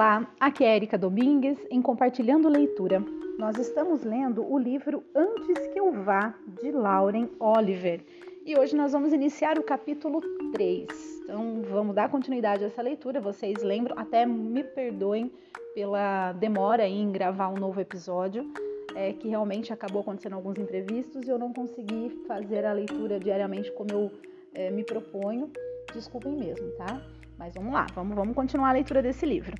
Olá, aqui é Erika Domingues em Compartilhando Leitura. Nós estamos lendo o livro Antes que eu vá, de Lauren Oliver. E hoje nós vamos iniciar o capítulo 3. Então vamos dar continuidade a essa leitura. Vocês lembram, até me perdoem pela demora em gravar um novo episódio, é que realmente acabou acontecendo alguns imprevistos e eu não consegui fazer a leitura diariamente como eu é, me proponho. Desculpem mesmo, tá? Mas vamos lá, vamos, vamos continuar a leitura desse livro.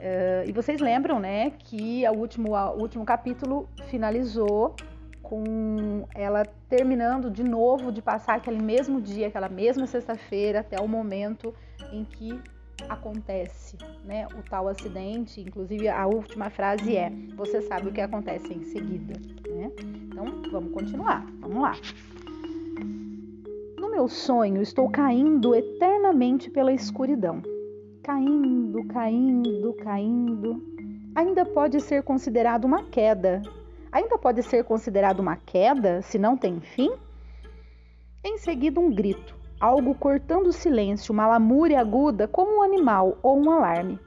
Uh, e vocês lembram, né, que o último, o último capítulo finalizou com ela terminando de novo de passar aquele mesmo dia, aquela mesma sexta-feira, até o momento em que acontece, né, o tal acidente. Inclusive a última frase é: "Você sabe o que acontece em seguida", né? Então vamos continuar. Vamos lá meu sonho, estou caindo eternamente pela escuridão. Caindo, caindo, caindo. Ainda pode ser considerado uma queda. Ainda pode ser considerado uma queda se não tem fim? Em seguida, um grito, algo cortando o silêncio, uma lamúria aguda como um animal ou um alarme.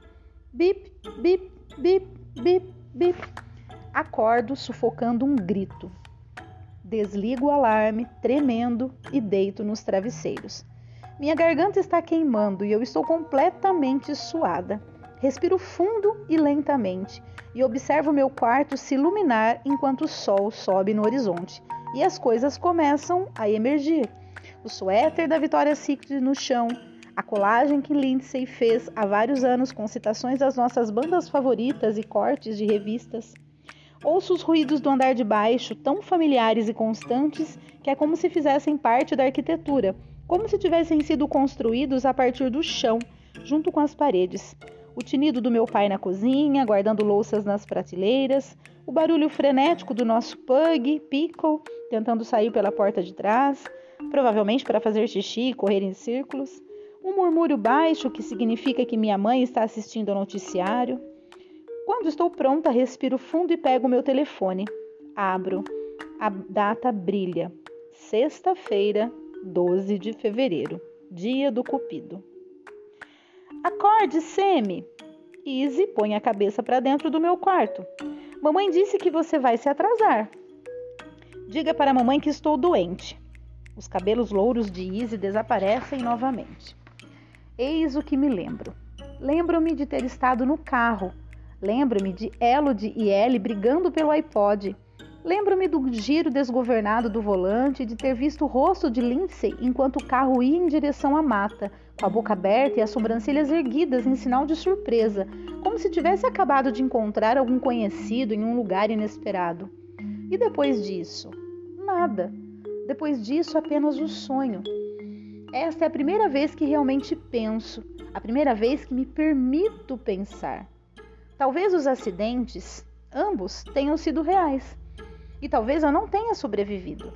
Bip, bip, bip, bip, bip. Acordo sufocando um grito. Desligo o alarme, tremendo, e deito nos travesseiros. Minha garganta está queimando e eu estou completamente suada. Respiro fundo e lentamente e observo meu quarto se iluminar enquanto o sol sobe no horizonte e as coisas começam a emergir. O suéter da Victoria's Secret no chão, a colagem que Lindsay fez há vários anos com citações das nossas bandas favoritas e cortes de revistas, Ouço os ruídos do andar de baixo, tão familiares e constantes que é como se fizessem parte da arquitetura, como se tivessem sido construídos a partir do chão, junto com as paredes. O tinido do meu pai na cozinha, guardando louças nas prateleiras, o barulho frenético do nosso pug, Pickle, tentando sair pela porta de trás, provavelmente para fazer xixi e correr em círculos, um murmúrio baixo que significa que minha mãe está assistindo ao noticiário. Quando estou pronta, respiro fundo e pego meu telefone. Abro. A data brilha. Sexta-feira, 12 de fevereiro, dia do Cupido. Acorde, Semi. Easy põe a cabeça para dentro do meu quarto. Mamãe disse que você vai se atrasar. Diga para a mamãe que estou doente. Os cabelos louros de Easy desaparecem novamente. Eis o que me lembro. Lembro-me de ter estado no carro Lembro-me de Elodie e Ellie brigando pelo iPod. Lembro-me do giro desgovernado do volante e de ter visto o rosto de Lindsay enquanto o carro ia em direção à mata, com a boca aberta e as sobrancelhas erguidas em sinal de surpresa, como se tivesse acabado de encontrar algum conhecido em um lugar inesperado. E depois disso? Nada. Depois disso, apenas o sonho. Esta é a primeira vez que realmente penso, a primeira vez que me permito pensar. Talvez os acidentes, ambos, tenham sido reais. E talvez eu não tenha sobrevivido.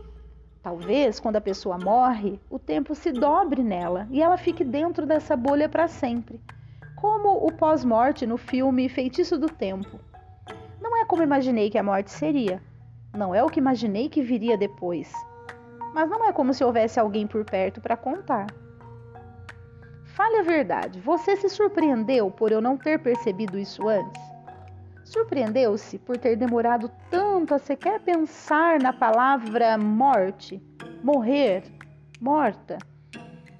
Talvez, quando a pessoa morre, o tempo se dobre nela e ela fique dentro dessa bolha para sempre. Como o pós-morte no filme Feitiço do Tempo. Não é como imaginei que a morte seria. Não é o que imaginei que viria depois. Mas não é como se houvesse alguém por perto para contar. Fale a verdade, você se surpreendeu por eu não ter percebido isso antes? Surpreendeu-se por ter demorado tanto a sequer pensar na palavra morte, morrer, morta?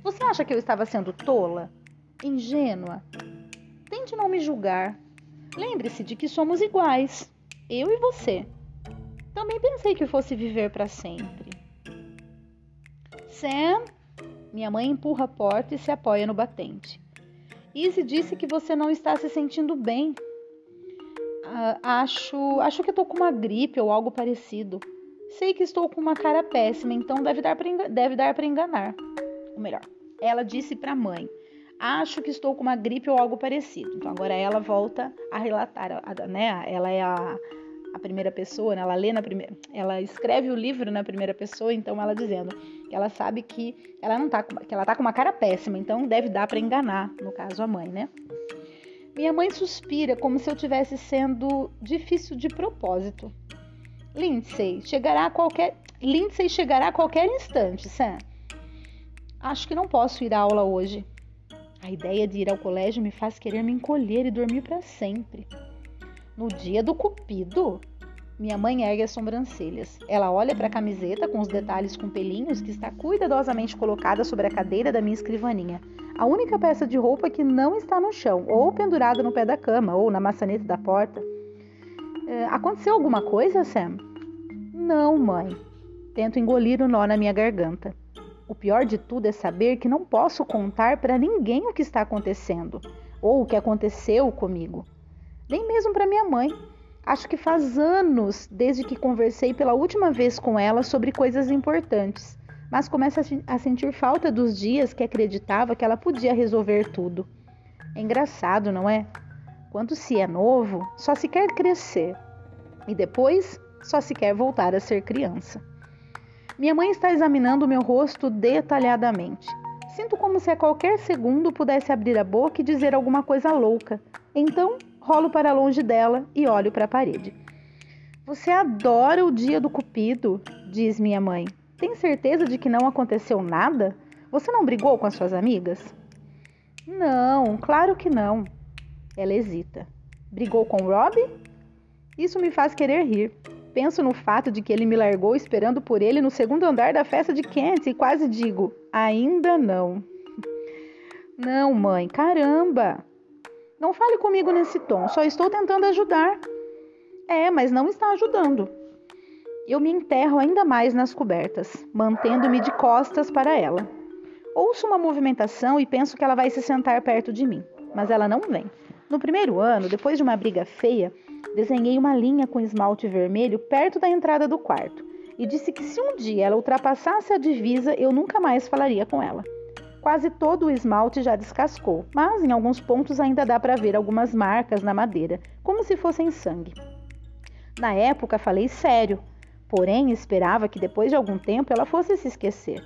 Você acha que eu estava sendo tola? Ingênua? Tente não me julgar. Lembre-se de que somos iguais, eu e você. Também pensei que fosse viver para sempre. Sam, minha mãe empurra a porta e se apoia no batente. Izzy disse que você não está se sentindo bem. Uh, acho, acho que estou com uma gripe ou algo parecido. Sei que estou com uma cara péssima, então deve dar para enganar. Ou melhor, ela disse para a mãe: Acho que estou com uma gripe ou algo parecido. Então agora ela volta a relatar, né? Ela é a, a primeira pessoa, né? ela lê na primeira, ela escreve o livro na primeira pessoa, então ela dizendo que ela sabe que ela não tá, que ela tá com uma cara péssima, então deve dar para enganar, no caso a mãe, né? Minha mãe suspira como se eu tivesse sendo difícil de propósito. Lindsay chegará a qualquer Lindsay chegará a qualquer instante, Sam. Acho que não posso ir à aula hoje. A ideia de ir ao colégio me faz querer me encolher e dormir para sempre. No dia do cupido, minha mãe ergue as sobrancelhas. Ela olha para a camiseta com os detalhes com pelinhos que está cuidadosamente colocada sobre a cadeira da minha escrivaninha. A única peça de roupa que não está no chão, ou pendurada no pé da cama, ou na maçaneta da porta. É, aconteceu alguma coisa, Sam? Não, mãe. Tento engolir o nó na minha garganta. O pior de tudo é saber que não posso contar para ninguém o que está acontecendo, ou o que aconteceu comigo. Nem mesmo para minha mãe. Acho que faz anos desde que conversei pela última vez com ela sobre coisas importantes, mas começo a sentir falta dos dias que acreditava que ela podia resolver tudo. É engraçado, não é? Quando se é novo, só se quer crescer e depois só se quer voltar a ser criança. Minha mãe está examinando meu rosto detalhadamente. Sinto como se a qualquer segundo pudesse abrir a boca e dizer alguma coisa louca. Então rolo para longe dela e olho para a parede. Você adora o dia do cupido, diz minha mãe. Tem certeza de que não aconteceu nada? Você não brigou com as suas amigas? Não, claro que não. Ela hesita. Brigou com Rob? Isso me faz querer rir. Penso no fato de que ele me largou esperando por ele no segundo andar da festa de Kent e quase digo: ainda não. Não, mãe, caramba! Não fale comigo nesse tom, só estou tentando ajudar. É, mas não está ajudando. Eu me enterro ainda mais nas cobertas, mantendo-me de costas para ela. Ouço uma movimentação e penso que ela vai se sentar perto de mim, mas ela não vem. No primeiro ano, depois de uma briga feia, desenhei uma linha com esmalte vermelho perto da entrada do quarto e disse que se um dia ela ultrapassasse a divisa, eu nunca mais falaria com ela. Quase todo o esmalte já descascou, mas em alguns pontos ainda dá para ver algumas marcas na madeira, como se fossem sangue. Na época falei sério, porém esperava que depois de algum tempo ela fosse se esquecer.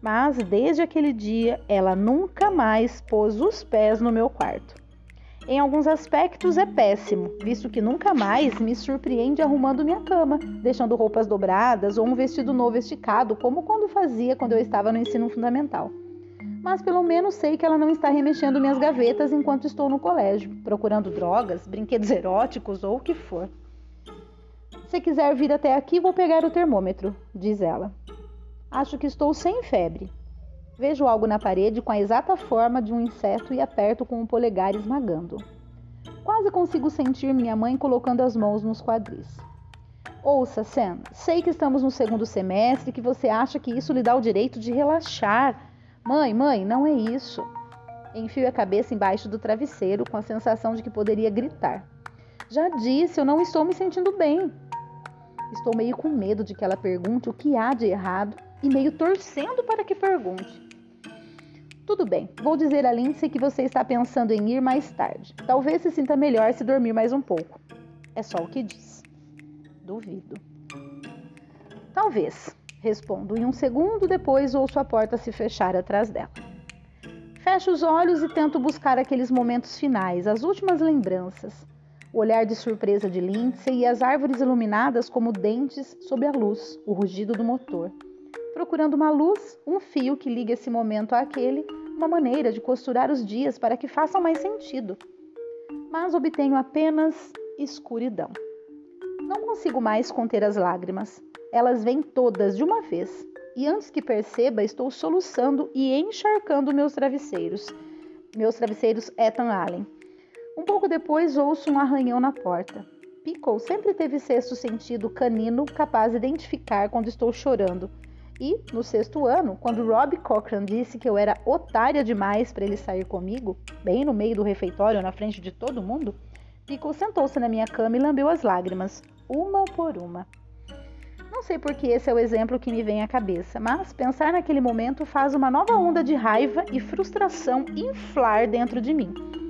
Mas desde aquele dia ela nunca mais pôs os pés no meu quarto. Em alguns aspectos é péssimo, visto que nunca mais me surpreende arrumando minha cama, deixando roupas dobradas ou um vestido novo esticado, como quando fazia quando eu estava no ensino fundamental mas pelo menos sei que ela não está remexendo minhas gavetas enquanto estou no colégio, procurando drogas, brinquedos eróticos ou o que for. Se quiser vir até aqui, vou pegar o termômetro, diz ela. Acho que estou sem febre. Vejo algo na parede com a exata forma de um inseto e aperto com o polegar esmagando. Quase consigo sentir minha mãe colocando as mãos nos quadris. Ouça, Sam, sei que estamos no segundo semestre e que você acha que isso lhe dá o direito de relaxar Mãe, mãe, não é isso. Enfio a cabeça embaixo do travesseiro com a sensação de que poderia gritar. Já disse, eu não estou me sentindo bem. Estou meio com medo de que ela pergunte o que há de errado e meio torcendo para que pergunte. Tudo bem, vou dizer a Lindsay que você está pensando em ir mais tarde. Talvez se sinta melhor se dormir mais um pouco. É só o que diz. Duvido. Talvez. Respondo e um segundo depois ouço a porta se fechar atrás dela. Fecho os olhos e tento buscar aqueles momentos finais, as últimas lembranças. O olhar de surpresa de Lindsay e as árvores iluminadas como dentes sob a luz, o rugido do motor. Procurando uma luz, um fio que liga esse momento àquele, uma maneira de costurar os dias para que façam mais sentido. Mas obtenho apenas escuridão. Não consigo mais conter as lágrimas elas vêm todas de uma vez. E antes que perceba, estou soluçando e encharcando meus travesseiros. Meus travesseiros Ethan Allen. Um pouco depois, ouço um arranhão na porta. Pickle sempre teve sexto sentido canino capaz de identificar quando estou chorando. E, no sexto ano, quando Rob Cochran disse que eu era otária demais para ele sair comigo, bem no meio do refeitório, na frente de todo mundo, Pickle sentou-se na minha cama e lambeu as lágrimas, uma por uma. Não sei porque esse é o exemplo que me vem à cabeça, mas pensar naquele momento faz uma nova onda de raiva e frustração inflar dentro de mim.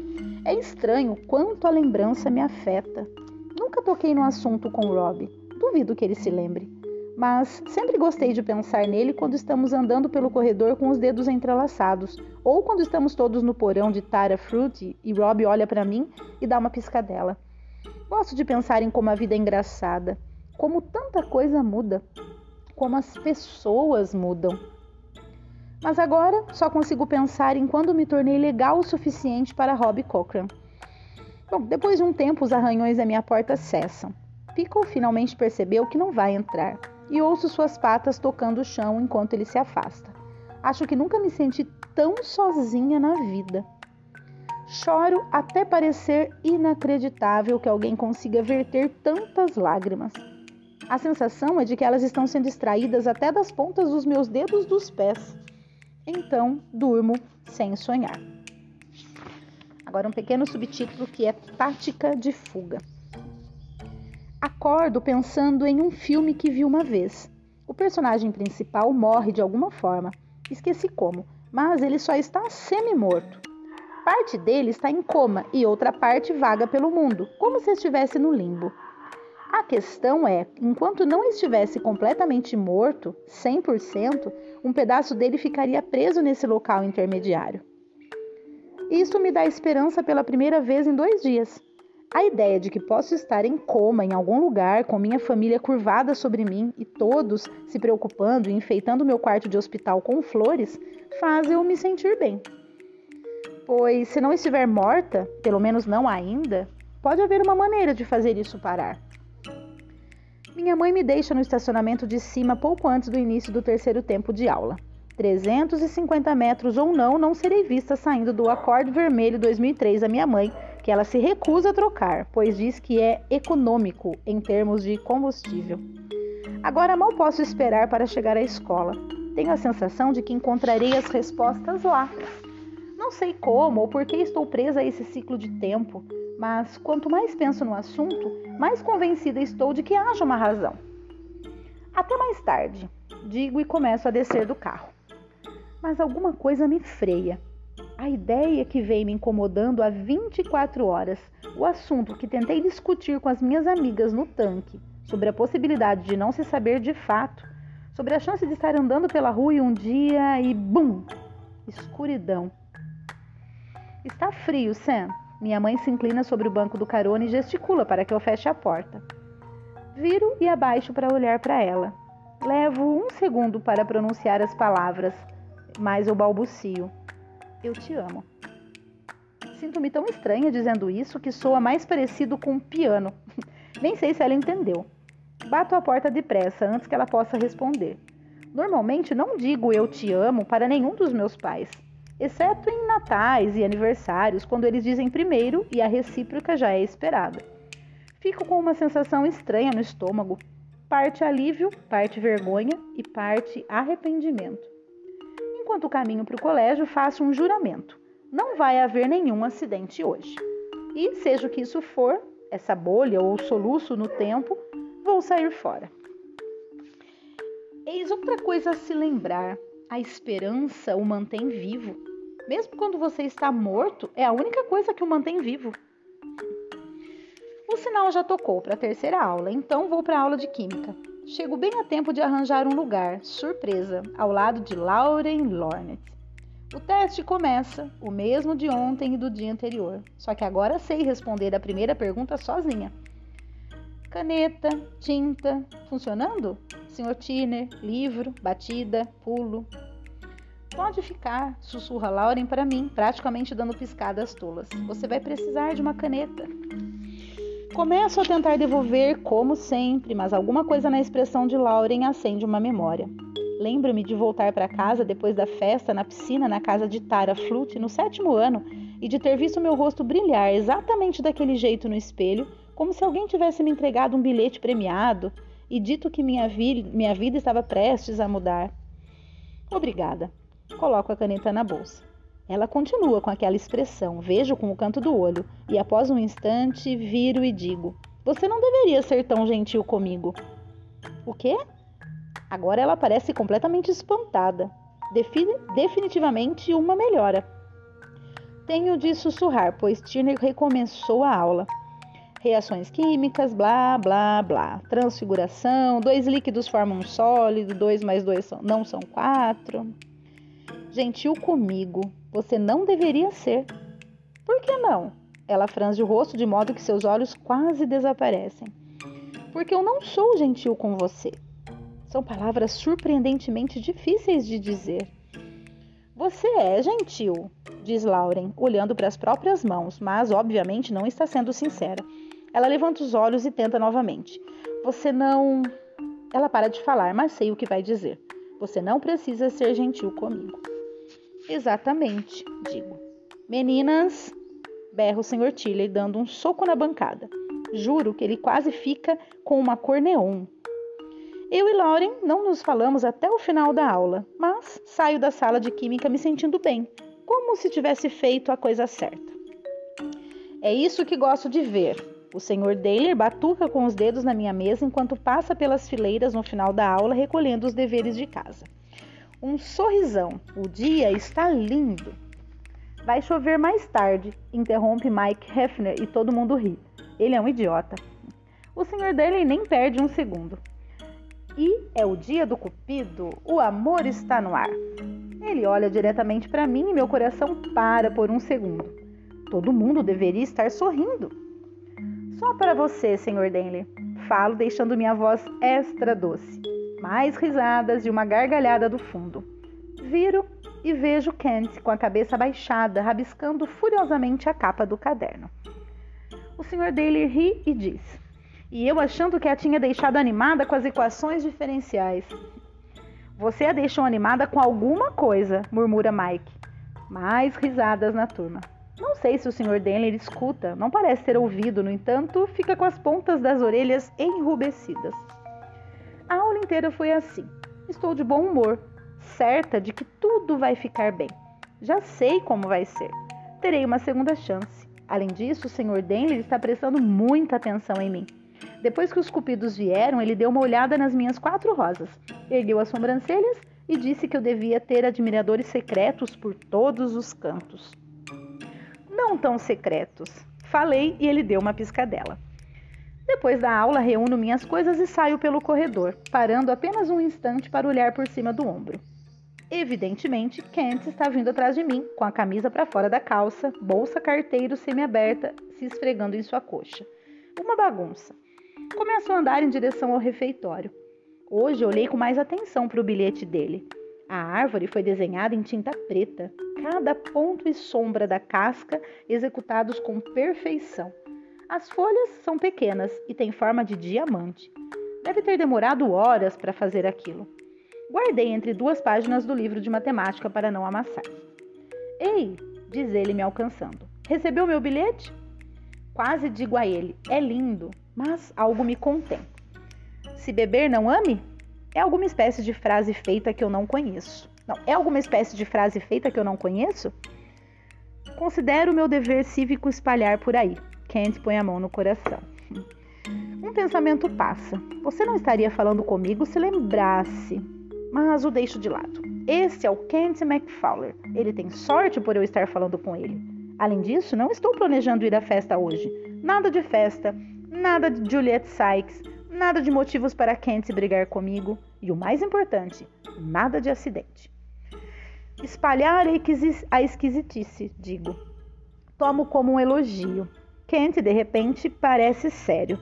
É estranho quanto a lembrança me afeta. Nunca toquei no assunto com Rob, duvido que ele se lembre. Mas sempre gostei de pensar nele quando estamos andando pelo corredor com os dedos entrelaçados, ou quando estamos todos no porão de Tara Fruity e Rob olha para mim e dá uma piscadela. Gosto de pensar em como a vida é engraçada como tanta coisa muda, como as pessoas mudam. Mas agora só consigo pensar em quando me tornei legal o suficiente para Rob Cochran. Bom, depois de um tempo, os arranhões à minha porta cessam. Pickle finalmente percebeu que não vai entrar e ouço suas patas tocando o chão enquanto ele se afasta. Acho que nunca me senti tão sozinha na vida. Choro até parecer inacreditável que alguém consiga verter tantas lágrimas. A sensação é de que elas estão sendo extraídas até das pontas dos meus dedos dos pés. Então, durmo sem sonhar. Agora, um pequeno subtítulo que é Tática de Fuga. Acordo pensando em um filme que vi uma vez. O personagem principal morre de alguma forma. Esqueci como, mas ele só está semi-morto. Parte dele está em coma e outra parte vaga pelo mundo, como se estivesse no limbo. A questão é, enquanto não estivesse completamente morto, 100%, um pedaço dele ficaria preso nesse local intermediário. Isso me dá esperança pela primeira vez em dois dias. A ideia de que posso estar em coma em algum lugar, com minha família curvada sobre mim e todos se preocupando e enfeitando meu quarto de hospital com flores, faz eu me sentir bem. Pois, se não estiver morta, pelo menos não ainda, pode haver uma maneira de fazer isso parar. Minha mãe me deixa no estacionamento de cima pouco antes do início do terceiro tempo de aula. 350 metros ou não, não serei vista saindo do Acorde Vermelho 2003 a minha mãe que ela se recusa a trocar, pois diz que é econômico em termos de combustível. Agora mal posso esperar para chegar à escola. Tenho a sensação de que encontrarei as respostas lá. Não sei como ou por que estou presa a esse ciclo de tempo, mas quanto mais penso no assunto, mais convencida estou de que haja uma razão. Até mais tarde, digo e começo a descer do carro. Mas alguma coisa me freia. A ideia que veio me incomodando há 24 horas, o assunto que tentei discutir com as minhas amigas no tanque, sobre a possibilidade de não se saber de fato, sobre a chance de estar andando pela rua e um dia e bum! Escuridão. Está frio, Sam. Minha mãe se inclina sobre o banco do carona e gesticula para que eu feche a porta. Viro e abaixo para olhar para ela. Levo um segundo para pronunciar as palavras, mas eu balbucio. Eu te amo. Sinto-me tão estranha dizendo isso que soa mais parecido com um piano. Nem sei se ela entendeu. Bato a porta depressa antes que ela possa responder. Normalmente não digo eu te amo para nenhum dos meus pais, exceto em natais e aniversários, quando eles dizem primeiro e a recíproca já é esperada. Fico com uma sensação estranha no estômago, parte alívio, parte vergonha e parte arrependimento. Enquanto caminho para o colégio, faço um juramento: não vai haver nenhum acidente hoje. E, seja o que isso for, essa bolha ou soluço no tempo, vou sair fora. Eis outra coisa a se lembrar: a esperança o mantém vivo. Mesmo quando você está morto, é a única coisa que o mantém vivo. O sinal já tocou para a terceira aula, então vou para a aula de Química. Chego bem a tempo de arranjar um lugar, surpresa, ao lado de Lauren Lornet. O teste começa, o mesmo de ontem e do dia anterior, só que agora sei responder a primeira pergunta sozinha. Caneta, tinta, funcionando? Sr. Tiner, livro, batida, pulo. Pode ficar, sussurra Lauren para mim, praticamente dando piscadas tolas. Você vai precisar de uma caneta. Começo a tentar devolver, como sempre, mas alguma coisa na expressão de Lauren acende uma memória. Lembro-me de voltar para casa depois da festa na piscina na casa de Tara Flute no sétimo ano e de ter visto meu rosto brilhar exatamente daquele jeito no espelho, como se alguém tivesse me entregado um bilhete premiado e dito que minha, vi minha vida estava prestes a mudar. Obrigada. Coloco a caneta na bolsa. Ela continua com aquela expressão, vejo com o canto do olho, e após um instante viro e digo: Você não deveria ser tão gentil comigo. O quê? Agora ela parece completamente espantada. Defini definitivamente uma melhora. Tenho de sussurrar, pois Tina recomeçou a aula. Reações químicas, blá, blá, blá. Transfiguração, dois líquidos formam um sólido, dois mais dois são, não são quatro. Gentil comigo, você não deveria ser. Por que não? Ela franze o rosto de modo que seus olhos quase desaparecem. Porque eu não sou gentil com você. São palavras surpreendentemente difíceis de dizer. Você é gentil, diz Lauren, olhando para as próprias mãos, mas obviamente não está sendo sincera. Ela levanta os olhos e tenta novamente. Você não. Ela para de falar, mas sei o que vai dizer. Você não precisa ser gentil comigo. Exatamente, digo. Meninas, berra o Sr. Tilley dando um soco na bancada. Juro que ele quase fica com uma cor neon. Eu e Lauren não nos falamos até o final da aula, mas saio da sala de química me sentindo bem, como se tivesse feito a coisa certa. É isso que gosto de ver. O Sr. Daler batuca com os dedos na minha mesa enquanto passa pelas fileiras no final da aula recolhendo os deveres de casa. Um sorrisão. O dia está lindo. Vai chover mais tarde, interrompe Mike Hefner e todo mundo ri. Ele é um idiota. O Sr. Daly nem perde um segundo. E é o dia do Cupido, o amor está no ar. Ele olha diretamente para mim e meu coração para por um segundo. Todo mundo deveria estar sorrindo. Só para você, Sr. Denley. Falo deixando minha voz extra doce. Mais risadas e uma gargalhada do fundo. Viro e vejo Kent com a cabeça baixada, rabiscando furiosamente a capa do caderno. O Sr. Daly ri e diz: e eu achando que a tinha deixado animada com as equações diferenciais. Você a deixou animada com alguma coisa, murmura Mike. Mais risadas na turma. Não sei se o Sr. Denler escuta, não parece ter ouvido, no entanto, fica com as pontas das orelhas enrubescidas. A aula inteira foi assim. Estou de bom humor, certa de que tudo vai ficar bem. Já sei como vai ser. Terei uma segunda chance. Além disso, o Sr. Denler está prestando muita atenção em mim. Depois que os cupidos vieram, ele deu uma olhada nas minhas quatro rosas, ergueu as sobrancelhas e disse que eu devia ter admiradores secretos por todos os cantos. Não tão secretos. Falei e ele deu uma piscadela. Depois da aula, reúno minhas coisas e saio pelo corredor, parando apenas um instante para olhar por cima do ombro. Evidentemente, Kent está vindo atrás de mim, com a camisa para fora da calça, bolsa carteiro semiaberta se esfregando em sua coxa. Uma bagunça. Começo a andar em direção ao refeitório. Hoje olhei com mais atenção para o bilhete dele. A árvore foi desenhada em tinta preta, cada ponto e sombra da casca executados com perfeição. As folhas são pequenas e têm forma de diamante. Deve ter demorado horas para fazer aquilo. Guardei entre duas páginas do livro de matemática para não amassar. Ei, diz ele me alcançando. Recebeu meu bilhete? Quase digo a ele: é lindo, mas algo me contém. Se beber não ame? É alguma espécie de frase feita que eu não conheço. Não, é alguma espécie de frase feita que eu não conheço? Considero meu dever cívico espalhar por aí. Kent põe a mão no coração. Um pensamento passa. Você não estaria falando comigo se lembrasse, mas o deixo de lado. Esse é o Kent McFowler. Ele tem sorte por eu estar falando com ele. Além disso, não estou planejando ir à festa hoje. Nada de festa, nada de Juliet Sykes, nada de motivos para Kent brigar comigo e o mais importante, nada de acidente. Espalhar a esquisitice, digo. Tomo como um elogio. Kent, de repente, parece sério.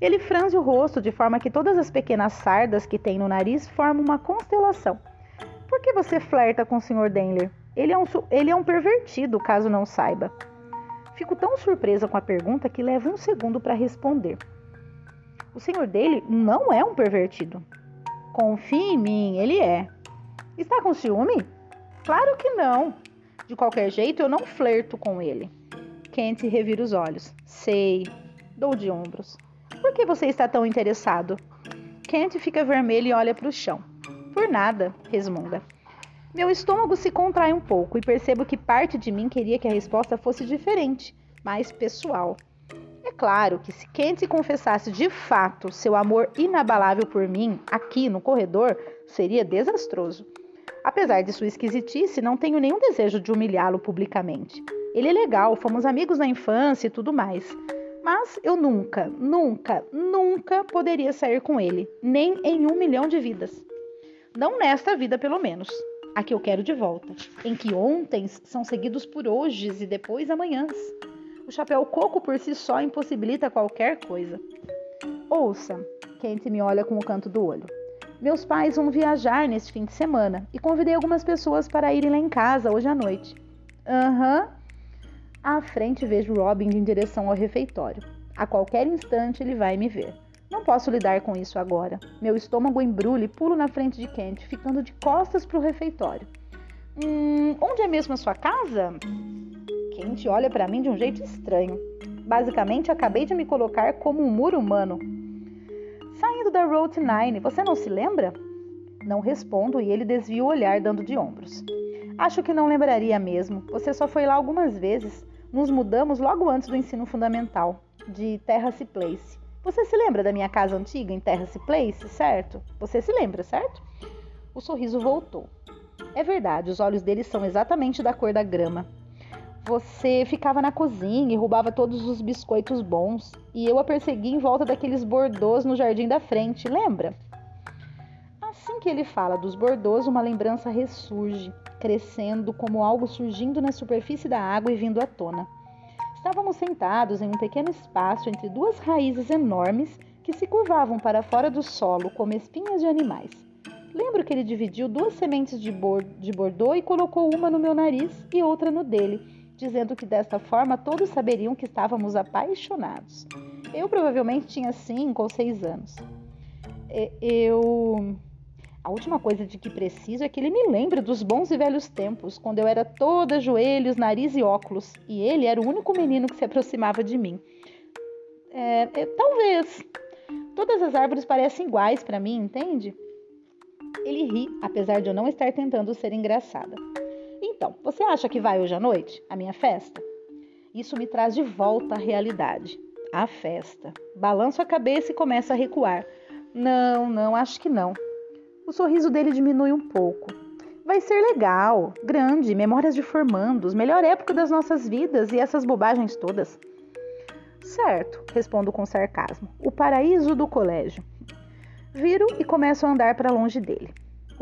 Ele franze o rosto de forma que todas as pequenas sardas que tem no nariz formam uma constelação. Por que você flerta com o Sr. Denler? Ele é, um, ele é um pervertido, caso não saiba. Fico tão surpresa com a pergunta que levo um segundo para responder. O senhor dele não é um pervertido. Confie em mim, ele é. Está com ciúme? Claro que não. De qualquer jeito, eu não flerto com ele. Kent revira os olhos. Sei. Dou de ombros. Por que você está tão interessado? Kent fica vermelho e olha para o chão. Por nada, resmunga. Meu estômago se contrai um pouco e percebo que parte de mim queria que a resposta fosse diferente, mais pessoal. É claro que se Kent confessasse de fato seu amor inabalável por mim aqui no corredor, seria desastroso. Apesar de sua esquisitice, não tenho nenhum desejo de humilhá-lo publicamente. Ele é legal, fomos amigos na infância e tudo mais. Mas eu nunca, nunca, nunca poderia sair com ele, nem em um milhão de vidas. Não nesta vida, pelo menos a que eu quero de volta, em que ontens são seguidos por hojes e depois amanhãs. O chapéu coco por si só impossibilita qualquer coisa. Ouça, Kent me olha com o canto do olho. Meus pais vão viajar neste fim de semana e convidei algumas pessoas para irem lá em casa hoje à noite. Aham. Uhum. À frente vejo Robin em direção ao refeitório. A qualquer instante ele vai me ver. Não posso lidar com isso agora. Meu estômago embrulha e pulo na frente de Kent, ficando de costas para o refeitório. Hum, onde é mesmo a sua casa? Kent olha para mim de um jeito estranho. Basicamente, acabei de me colocar como um muro humano. Da Route 9, você não se lembra? Não respondo e ele desvia o olhar, dando de ombros. Acho que não lembraria mesmo. Você só foi lá algumas vezes. Nos mudamos logo antes do ensino fundamental, de Terrace Place. Você se lembra da minha casa antiga em Terrace Place, certo? Você se lembra, certo? O sorriso voltou. É verdade, os olhos dele são exatamente da cor da grama. Você ficava na cozinha e roubava todos os biscoitos bons, e eu a persegui em volta daqueles bordôs no jardim da frente, lembra? Assim que ele fala dos bordôs, uma lembrança ressurge, crescendo como algo surgindo na superfície da água e vindo à tona. Estávamos sentados em um pequeno espaço entre duas raízes enormes que se curvavam para fora do solo como espinhas de animais. Lembro que ele dividiu duas sementes de, bor de bordô e colocou uma no meu nariz e outra no dele dizendo que desta forma todos saberiam que estávamos apaixonados. Eu provavelmente tinha cinco ou seis anos. Eu. A última coisa de que preciso é que ele me lembre dos bons e velhos tempos, quando eu era toda joelhos, nariz e óculos, e ele era o único menino que se aproximava de mim. É, é, talvez. Todas as árvores parecem iguais para mim, entende? Ele ri, apesar de eu não estar tentando ser engraçada. Então, você acha que vai hoje à noite, a minha festa? Isso me traz de volta à realidade, a festa. Balanço a cabeça e começo a recuar. Não, não, acho que não. O sorriso dele diminui um pouco. Vai ser legal, grande, memórias de formandos, melhor época das nossas vidas e essas bobagens todas. Certo, respondo com sarcasmo. O paraíso do colégio. Viro e começo a andar para longe dele.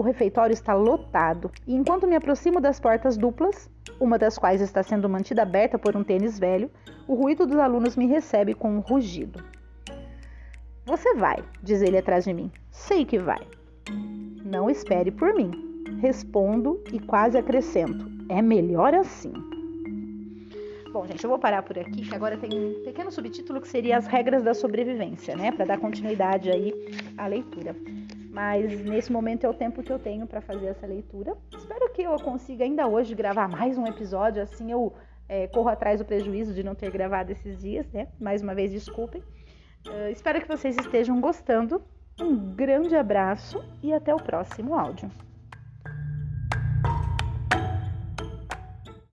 O refeitório está lotado e enquanto me aproximo das portas duplas, uma das quais está sendo mantida aberta por um tênis velho, o ruído dos alunos me recebe com um rugido. Você vai, diz ele atrás de mim. Sei que vai. Não espere por mim. Respondo e quase acrescento. É melhor assim. Bom, gente, eu vou parar por aqui, que agora tem um pequeno subtítulo que seria as regras da sobrevivência, né? Para dar continuidade aí à leitura mas nesse momento é o tempo que eu tenho para fazer essa leitura. Espero que eu consiga ainda hoje gravar mais um episódio, assim eu é, corro atrás do prejuízo de não ter gravado esses dias, né? Mais uma vez, desculpem. Uh, espero que vocês estejam gostando. Um grande abraço e até o próximo áudio.